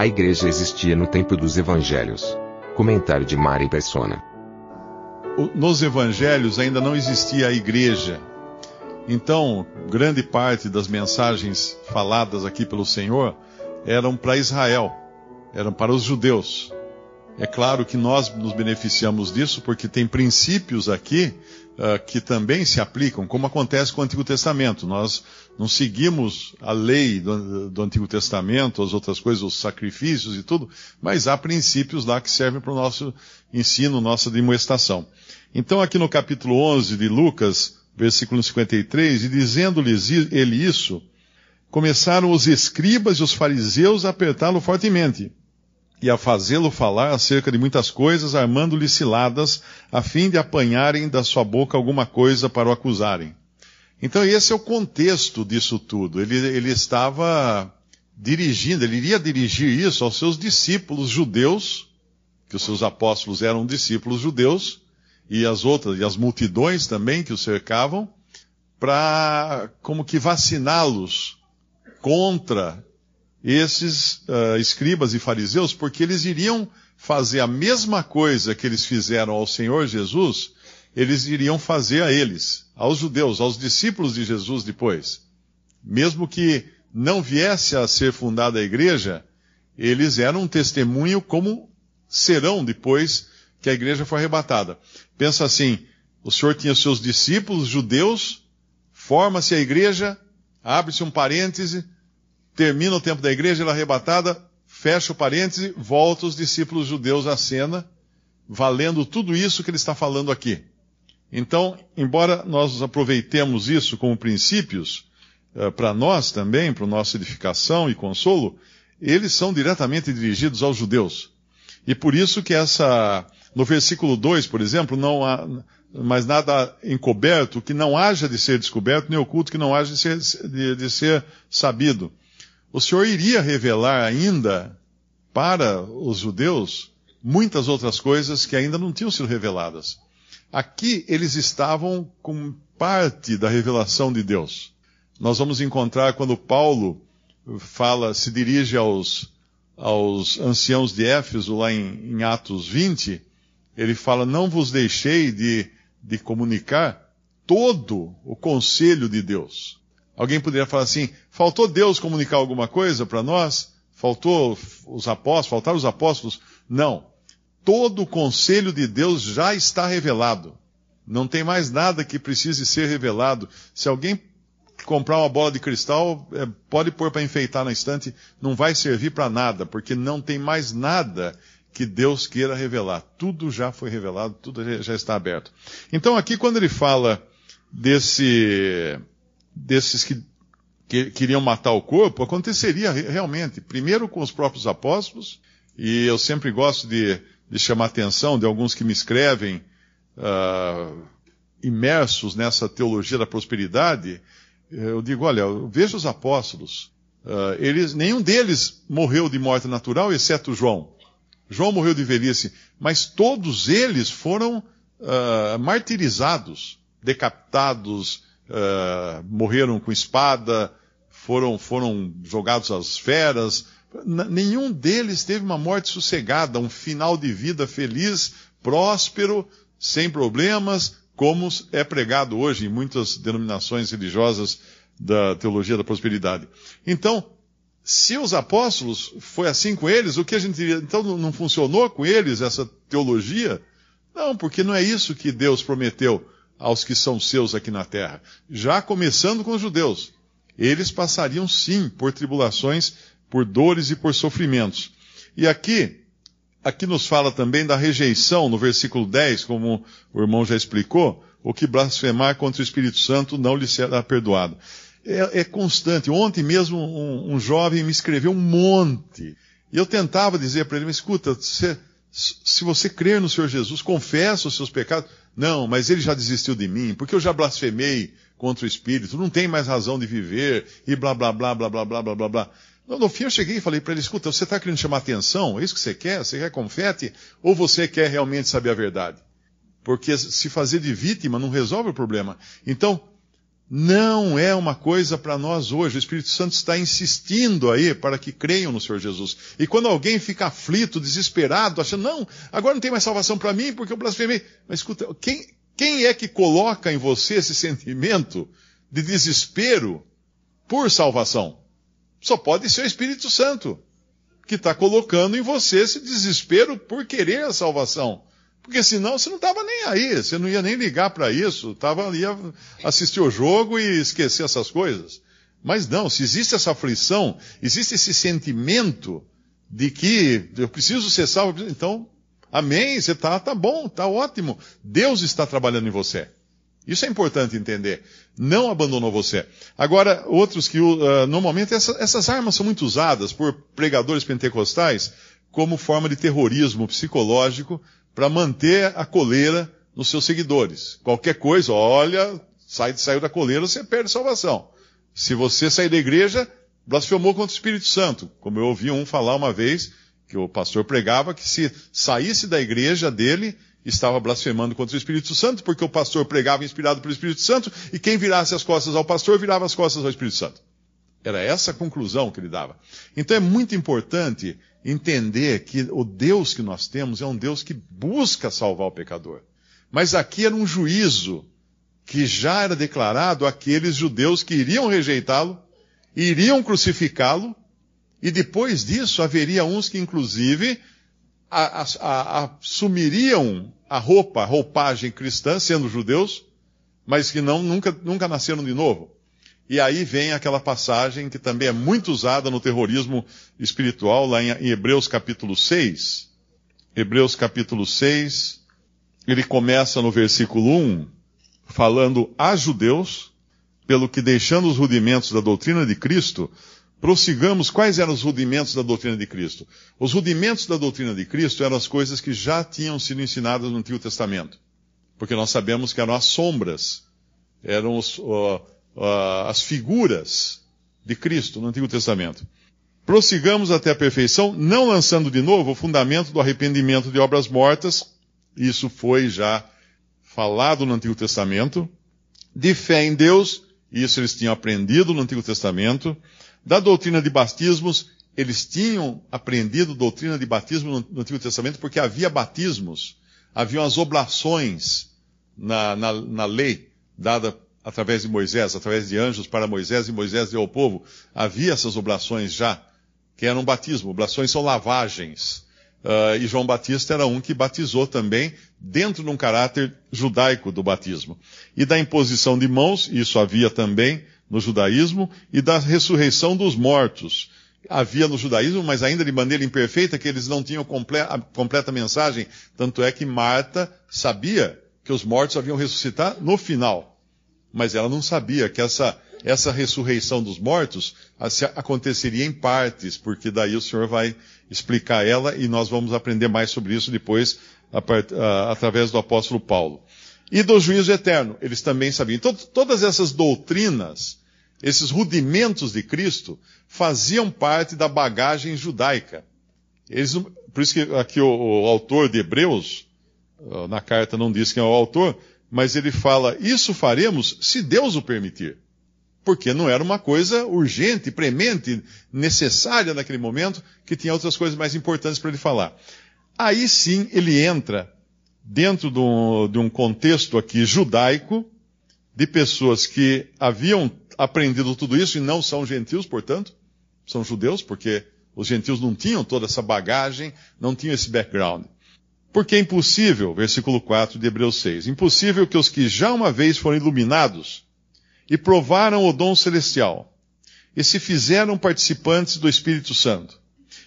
A igreja existia no tempo dos evangelhos. Comentário de Mari Persona. Nos evangelhos ainda não existia a igreja. Então, grande parte das mensagens faladas aqui pelo Senhor eram para Israel, eram para os judeus. É claro que nós nos beneficiamos disso porque tem princípios aqui ah, que também se aplicam, como acontece com o Antigo Testamento. Nós não seguimos a lei do, do Antigo Testamento, as outras coisas, os sacrifícios e tudo, mas há princípios lá que servem para o nosso ensino, nossa demoestação. Então, aqui no capítulo 11 de Lucas, versículo 53, e dizendo-lhes ele isso, começaram os escribas e os fariseus a apertá-lo fortemente e a fazê-lo falar acerca de muitas coisas, armando-lhe ciladas, a fim de apanharem da sua boca alguma coisa para o acusarem. Então esse é o contexto disso tudo. Ele, ele estava dirigindo, ele iria dirigir isso aos seus discípulos judeus, que os seus apóstolos eram discípulos judeus, e as outras, e as multidões também que o cercavam, para como que vaciná-los contra esses ah, escribas e fariseus, porque eles iriam fazer a mesma coisa que eles fizeram ao Senhor Jesus, eles iriam fazer a eles, aos judeus, aos discípulos de Jesus depois. Mesmo que não viesse a ser fundada a igreja, eles eram um testemunho como serão depois que a igreja for arrebatada. Pensa assim, o Senhor tinha seus discípulos judeus, forma-se a igreja, abre-se um parêntese, termina o tempo da igreja, ela é arrebatada, fecha o parêntese, volta os discípulos judeus à cena, valendo tudo isso que ele está falando aqui. Então, embora nós aproveitemos isso como princípios, eh, para nós também, para nossa edificação e consolo, eles são diretamente dirigidos aos judeus. E por isso que essa, no versículo 2, por exemplo, não há mais nada encoberto que não haja de ser descoberto, nem oculto que não haja de ser, de, de ser sabido. O Senhor iria revelar ainda para os judeus muitas outras coisas que ainda não tinham sido reveladas. Aqui eles estavam com parte da revelação de Deus. Nós vamos encontrar quando Paulo fala, se dirige aos, aos anciãos de Éfeso, lá em, em Atos 20, ele fala, não vos deixei de, de comunicar todo o conselho de Deus. Alguém poderia falar assim, faltou Deus comunicar alguma coisa para nós? Faltou os apóstolos, faltaram os apóstolos? Não. Todo o conselho de Deus já está revelado. Não tem mais nada que precise ser revelado. Se alguém comprar uma bola de cristal, é, pode pôr para enfeitar na estante, não vai servir para nada, porque não tem mais nada que Deus queira revelar. Tudo já foi revelado, tudo já- já está aberto. Então aqui quando ele fala desse, desses que, que queriam matar o corpo, aconteceria re- realmente, primeiro com os próprios apóstolos, e eu sempre gosto de, de chamar a atenção de alguns que me escrevem, ah, imersos nessa teologia da prosperidade, eu digo, olha, veja os apóstolos. Ah, eles, nenhum deles morreu de morte natural, exceto João. João morreu de velhice, mas todos eles foram ah, martirizados, decapitados, ah, morreram com espada, foram, foram jogados às feras. Nenhum deles teve uma morte sossegada, um final de vida feliz, próspero, sem problemas, como é pregado hoje em muitas denominações religiosas da teologia da prosperidade. Então, se os apóstolos foi assim com eles, o que a gente diria? Então não funcionou com eles essa teologia? Não, porque não é isso que Deus prometeu aos que são seus aqui na terra. Já começando com os judeus. Eles passariam sim por tribulações, por dores e por sofrimentos. E aqui, aqui nos fala também da rejeição, no versículo 10, como o irmão já explicou, o que blasfemar contra o Espírito Santo não lhe será perdoado. é, é constante. Ontem mesmo um, um, jovem me escreveu um monte. E eu tentava dizer para ele, escuta, se, se você crer no Senhor Jesus, confessa os seus pecados. Não, mas ele já desistiu de mim, porque eu já blasfemei contra o Espírito, não tem mais razão de viver, e blá blá blá blá blá blá blá blá blá. No fim eu cheguei e falei para ele, escuta, você está querendo chamar atenção? É isso que você quer? Você quer confete? Ou você quer realmente saber a verdade? Porque se fazer de vítima não resolve o problema. Então, não é uma coisa para nós hoje. O Espírito Santo está insistindo aí para que creiam no Senhor Jesus. E quando alguém fica aflito, desesperado, achando, não, agora não tem mais salvação para mim porque eu blasfemei. Mas escuta, quem, quem é que coloca em você esse sentimento de desespero por salvação? Só pode ser o Espírito Santo, que está colocando em você esse desespero por querer a salvação. Porque senão você não estava nem aí, você não ia nem ligar para isso, tava ali a assistir o jogo e esquecer essas coisas. Mas não, se existe essa aflição, existe esse sentimento de que eu preciso ser salvo, então, amém, você está tá bom, está ótimo. Deus está trabalhando em você. Isso é importante entender. Não abandonou você. Agora, outros que, uh, normalmente, essa, essas armas são muito usadas por pregadores pentecostais como forma de terrorismo psicológico para manter a coleira nos seus seguidores. Qualquer coisa, olha, sai, saiu da coleira, você perde salvação. Se você sair da igreja, blasfemou contra o Espírito Santo. Como eu ouvi um falar uma vez, que o pastor pregava, que se saísse da igreja dele, estava blasfemando contra o Espírito Santo, porque o pastor pregava inspirado pelo Espírito Santo, e quem virasse as costas ao pastor, virava as costas ao Espírito Santo. Era essa a conclusão que ele dava. Então é muito importante entender que o Deus que nós temos é um Deus que busca salvar o pecador. Mas aqui era um juízo que já era declarado àqueles judeus que iriam rejeitá-lo, iriam crucificá-lo, e depois disso haveria uns que, inclusive, assumiriam a roupa, a roupagem cristã, sendo judeus, mas que não, nunca, nunca nasceram de novo. E aí vem aquela passagem que também é muito usada no terrorismo espiritual, lá em, Hebreus capítulo 6. Hebreus capítulo 6, ele começa no versículo 1, falando a judeus, pelo que deixando os rudimentos da doutrina de Cristo, prossigamos quais eram os rudimentos da doutrina de Cristo. Os rudimentos da doutrina de Cristo eram as coisas que já tinham sido ensinadas no Antigo Testamento. Porque nós sabemos que eram as sombras, eram os, uh, uh, as figuras de Cristo no Antigo Testamento. Prossigamos até a perfeição, não lançando de novo o fundamento do arrependimento de obras mortas, isso foi já falado no Antigo Testamento, de fé em Deus, isso eles tinham aprendido no Antigo Testamento, da doutrina de batismos, eles tinham aprendido doutrina de batismo no, Antigo Testamento porque havia batismos, haviam as oblações na, na, na lei dada através de Moisés, através de anjos para Moisés, e Moisés deu ao povo, havia essas oblações já, que eram batismo. Oblações são lavagens. Uh, e João Batista era um que batizou também, dentro de um caráter judaico do batismo. E da imposição de mãos, isso havia também no judaísmo, e da ressurreição dos mortos. Havia no judaísmo, mas ainda de maneira imperfeita, que eles não tinham comple a completa mensagem. Tanto é que Marta sabia que os mortos haviam ressuscitar no final mas ela não sabia que essa, essa ressurreição dos mortos aconteceria em partes, porque daí o Senhor vai explicar ela e nós vamos aprender mais sobre isso depois através do apóstolo Paulo. E do juízo eterno, eles também sabiam. Então, todas essas doutrinas, esses rudimentos de Cristo, faziam parte da bagagem judaica. Eles, por isso que aqui o, o autor de Hebreus, na carta não diz quem é o autor, mas ele fala: Isso faremos se Deus o permitir. Porque não era uma coisa urgente, premente, necessária naquele momento, que tinha outras coisas mais importantes para ele falar. Aí sim ele entra dentro de um, de um contexto aqui judaico, de pessoas que haviam aprendido tudo isso e não são gentios, portanto, são judeus, porque os gentios não tinham toda essa bagagem, não tinham esse background. Porque é impossível, versículo 4 de Hebreus 6, impossível que os que já uma vez foram iluminados e provaram o dom celestial e se fizeram participantes do Espírito Santo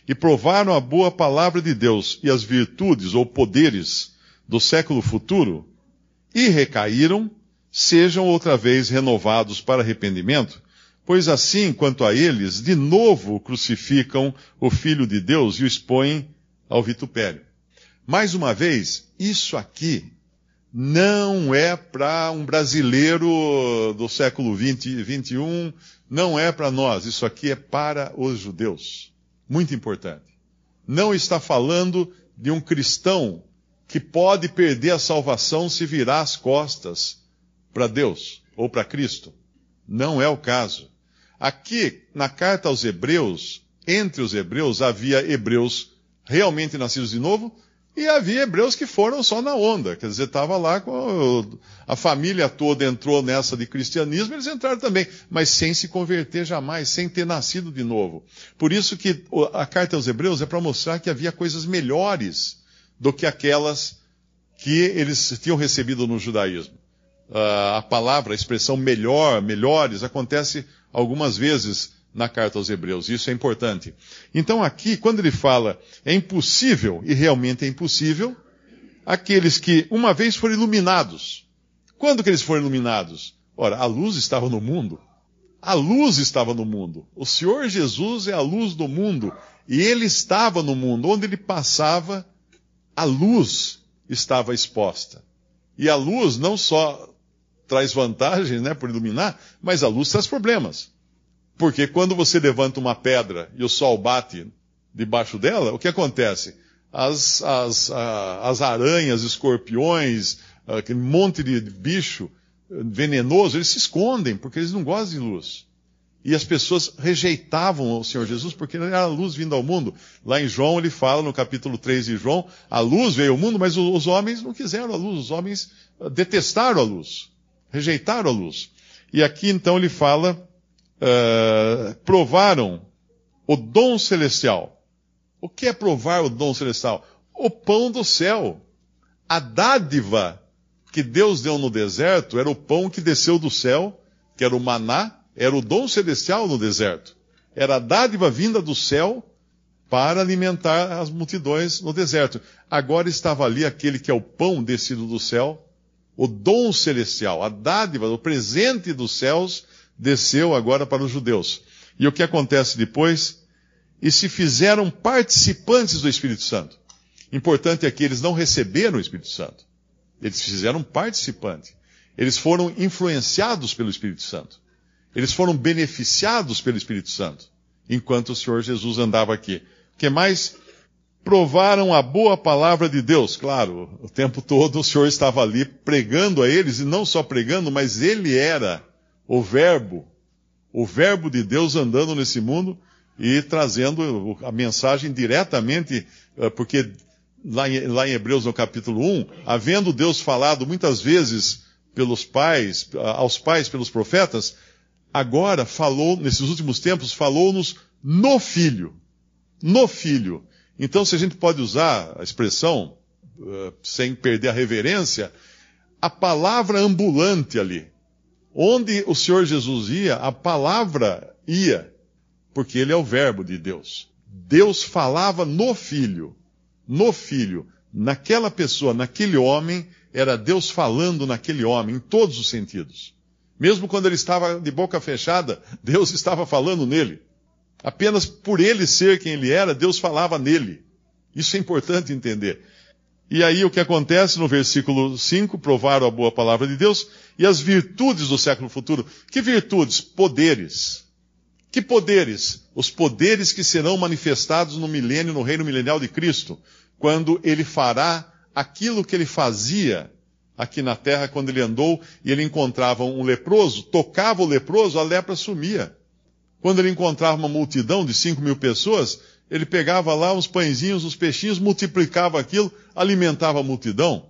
e provaram a boa palavra de Deus e as virtudes ou poderes do século futuro e recaíram, sejam outra vez renovados para arrependimento, Pois assim, quanto a eles, de novo crucificam o Filho de Deus e o expõem ao vitupério. Mais uma vez, isso aqui não é para um brasileiro do século 20, 21, não é para nós, isso aqui é para os judeus. Muito importante. Não está falando de um cristão que pode perder a salvação se virar as costas para Deus ou para Cristo. Não é o caso. Aqui, na carta aos Hebreus, entre os Hebreus havia hebreus realmente nascidos de novo e havia hebreus que foram só na onda. Quer dizer, estava lá com a família toda entrou nessa de cristianismo, eles entraram também, mas sem se converter jamais, sem ter nascido de novo. Por isso que a carta aos Hebreus é para mostrar que havia coisas melhores do que aquelas que eles tinham recebido no judaísmo. Uh, a palavra, a expressão melhor, melhores, acontece algumas vezes na carta aos Hebreus. Isso é importante. Então aqui, quando ele fala é impossível, e realmente é impossível, aqueles que uma vez foram iluminados. Quando que eles foram iluminados? Ora, a luz estava no mundo. A luz estava no mundo. O Senhor Jesus é a luz do mundo. E ele estava no mundo. Onde ele passava, a luz estava exposta. E a luz não só traz vantagens, né, por iluminar, mas a luz traz problemas. Porque quando você levanta uma pedra e o sol bate debaixo dela, o que acontece? As, as, as aranhas, escorpiões, aquele monte de bicho venenoso, eles se escondem, porque eles não gostam de luz. E as pessoas rejeitavam o Senhor Jesus porque ele era a luz vindo ao mundo. Lá em João ele fala, no capítulo 3 de João, a luz veio ao mundo, mas os homens não quiseram a luz, os homens detestaram a luz, rejeitaram a luz. E aqui então ele fala uh, provaram o dom celestial. O que é provar o dom celestial? O pão do céu. A dádiva que Deus deu no deserto era o pão que desceu do céu, que era o maná, era o dom celestial no deserto. Era a dádiva vinda do céu para alimentar as multidões no deserto. Agora estava ali aquele que é o pão descido do céu, o dom celestial, a dádiva, o presente dos céus desceu agora para os judeus. E o que acontece depois? E se fizeram participantes do Espírito Santo. Importante é que eles não receberam o Espírito Santo. Eles fizeram participante. Eles foram influenciados pelo Espírito Santo. Eles foram beneficiados pelo Espírito Santo. Enquanto o Senhor Jesus andava aqui. O que mais? Provaram a boa palavra de Deus. Claro, o tempo todo o Senhor estava ali pregando a eles, e não só pregando, mas ele era o Verbo, o Verbo de Deus andando nesse mundo e trazendo a mensagem diretamente, eh, porque lá em, lá em Hebreus no capítulo 1, havendo Deus falado muitas vezes pelos pais, aos pais pelos profetas, agora falou, nesses últimos tempos, falou-nos no Filho. No Filho. Então, se a gente pode usar a expressão, uh, sem perder a reverência, a palavra ambulante ali. Onde o Senhor Jesus ia, a palavra ia, porque ele é o Verbo de Deus. Deus falava no Filho, no Filho, naquela pessoa, naquele homem, era Deus falando naquele homem, em todos os sentidos. Mesmo quando ele estava de boca fechada, Deus estava falando nele. Apenas por ele ser quem ele era, Deus falava nele. Isso é importante entender. E aí o que acontece no versículo 5, provaram a boa palavra de Deus e as virtudes do século futuro. Que virtudes? Poderes. Que poderes? Os poderes que serão manifestados no milênio, no reino milenial de Cristo, quando ele fará aquilo que ele fazia aqui na terra quando ele andou e ele encontrava um leproso, tocava o leproso, a lepra sumia. Quando ele encontrava uma multidão de cinco mil pessoas, ele pegava lá uns pãezinhos, uns peixinhos, multiplicava aquilo, alimentava a multidão.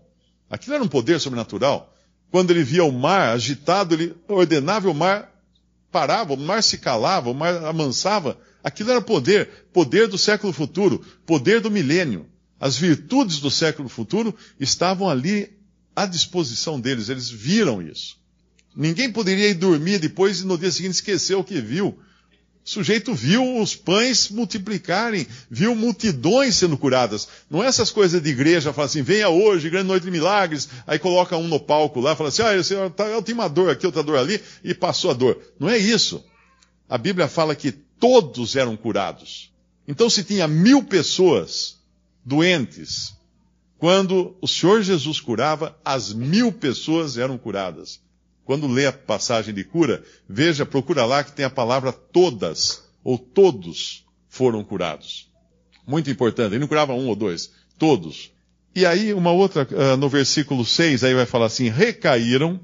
Aquilo era um poder sobrenatural. Quando ele via o mar agitado, ele ordenava o mar parava, o mar se calava, o mar amansava. Aquilo era poder, poder do século futuro, poder do milênio. As virtudes do século futuro estavam ali à disposição deles, eles viram isso. Ninguém poderia ir dormir depois e no dia seguinte esquecer o que viu, o sujeito viu os pães multiplicarem, viu multidões sendo curadas. Não é essas coisas de igreja, fala assim, venha hoje, grande noite de milagres, aí coloca um no palco lá, fala assim, ah, esse, tá, eu tenho uma dor aqui, outra dor ali, e passou a dor. Não é isso. a Bíblia fala que todos eram curados. Então, se tinha mil pessoas doentes, quando o Senhor Jesus curava, as mil pessoas eram curadas. Quando lê a passagem de cura, veja, procura lá que tem a palavra todas, ou todos foram curados. Muito importante. Ele não curava um ou dois, todos. E aí, uma outra, uh, no versículo 6, aí vai falar assim, recaíram.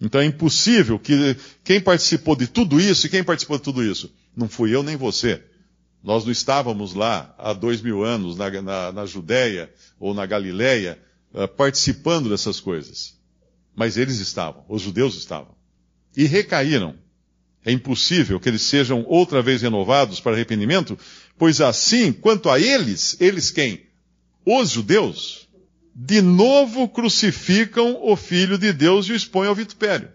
Então é impossível que quem participou de tudo isso, e quem participou de tudo isso? Não fui eu nem você. Nós não estávamos lá há dois mil anos na, na, na Judéia ou na Galiléia uh, participando dessas coisas. Mas eles estavam, os judeus estavam. E recaíram. É impossível que eles sejam outra vez renovados para arrependimento, pois assim, quanto a eles, eles quem? Os judeus, de novo crucificam o Filho de Deus e o expõem ao vitupério.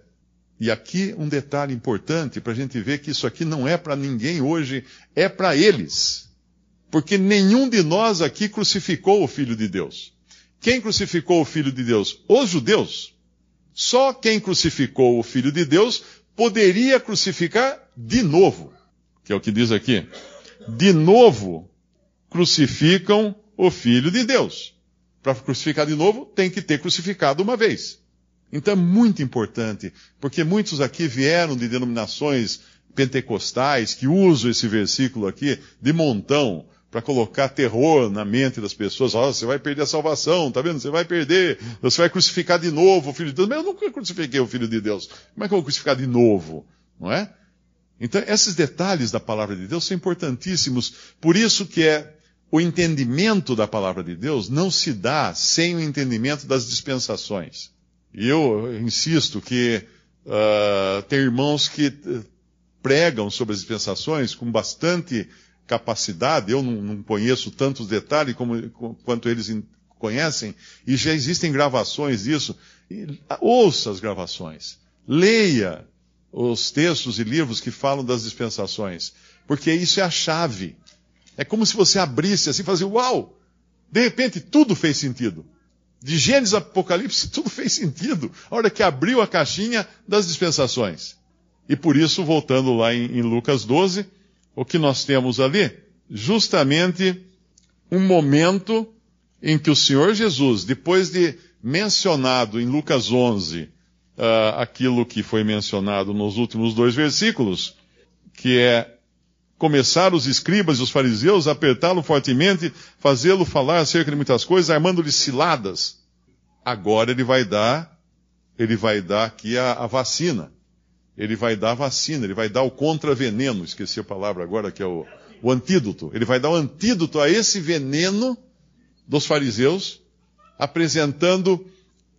E aqui um detalhe importante para a gente ver que isso aqui não é para ninguém hoje, é para eles. Porque nenhum de nós aqui crucificou o Filho de Deus. Quem crucificou o Filho de Deus? Os judeus. Só quem crucificou o Filho de Deus poderia crucificar de novo. Que é o que diz aqui. De novo crucificam o Filho de Deus. Para crucificar de novo, tem que ter crucificado uma vez. Então é muito importante, porque muitos aqui vieram de denominações pentecostais que usam esse versículo aqui de montão para colocar terror na mente das pessoas. Oh, você vai perder a salvação, tá vendo? Você vai perder, você vai crucificar de novo o Filho de Deus. Mas eu nunca crucifiquei o Filho de Deus. Como é que eu vou crucificar de novo? Não é? Então, esses detalhes da palavra de Deus são importantíssimos. Por isso que é o entendimento da palavra de Deus não se dá sem o entendimento das dispensações. E eu insisto que uh, tem irmãos que eh, pregam sobre as dispensações com bastante capacidade. Eu não, não conheço tantos detalhes como, quanto eles conhecem, e já existem gravações disso. E, ouça as gravações. Leia os textos e livros que falam das dispensações, porque isso é a chave. É como se você abrisse assim e falasse, uau! De repente tudo fez sentido. De Gênesis a Apocalipse, tudo fez sentido. A hora que abriu a caixinha das dispensações. E por isso, voltando lá em, em Lucas 12, o que nós temos ali? Justamente um momento em que o Senhor Jesus, depois de mencionado em Lucas 11, uh, ah, aquilo que foi mencionado nos últimos dois versículos, que é começar os escribas e os fariseus a apertá-lo fortemente, fazê-lo falar acerca de muitas coisas, armando-lhe ciladas. Agora ele vai dar, ele vai dar aqui a, a, vacina. Ele vai dar a vacina, ele vai dar o contraveneno, esqueci a palavra agora, que é o, o antídoto. Ele vai dar o antídoto a esse veneno dos fariseus, apresentando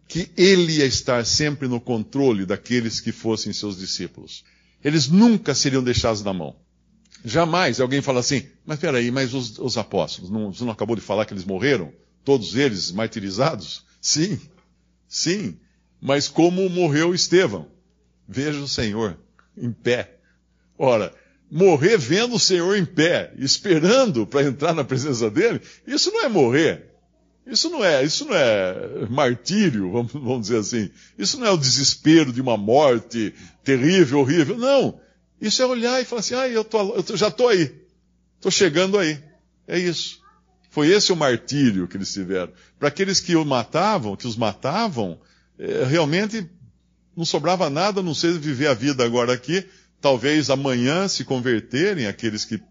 que ele ia estar sempre no controle daqueles que fossem seus discípulos. Eles nunca seriam deixados na mão. Jamais alguém fala assim, mas peraí, mas os, os apóstolos, não, você não acabou de falar que eles morreram? Todos eles martirizados? Sim, sim. Mas como morreu Estevão? Veja o Senhor em pé. Ora, morrer vendo o Senhor em pé, esperando para entrar na presença dele, isso não é morrer. Isso não é, isso não é martírio, vamos, vamos dizer assim. Isso não é o desespero de uma morte terrível, horrível. Não. Isso é olhar e falar assim, ah, eu, tô, eu já estou aí. Estou chegando aí. É isso. Foi esse o martírio que eles tiveram. Para aqueles que o matavam, que os matavam, é, realmente não sobrava nada a não ser viver a vida agora aqui. Talvez amanhã se converterem, aqueles que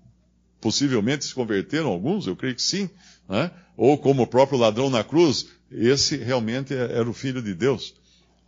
possivelmente se converteram, alguns, eu creio que sim. Né? Ou como o próprio ladrão na cruz, esse realmente é, era o Filho de Deus.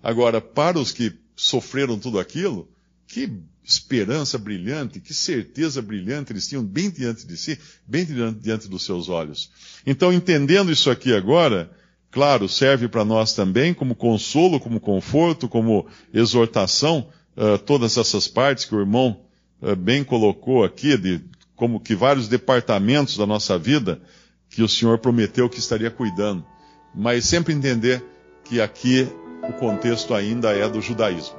Agora, para os que sofreram tudo aquilo, que esperança brilhante, que certeza brilhante eles tinham bem diante de si, bem diante dos seus olhos. Então, entendendo isso aqui agora, claro, serve para nós também como consolo, como conforto, como exortação, uh, todas essas partes que o irmão uh, bem colocou aqui, de como que vários departamentos da nossa vida que o Senhor prometeu que estaria cuidando. Mas sempre entender que aqui o contexto ainda é do judaísmo.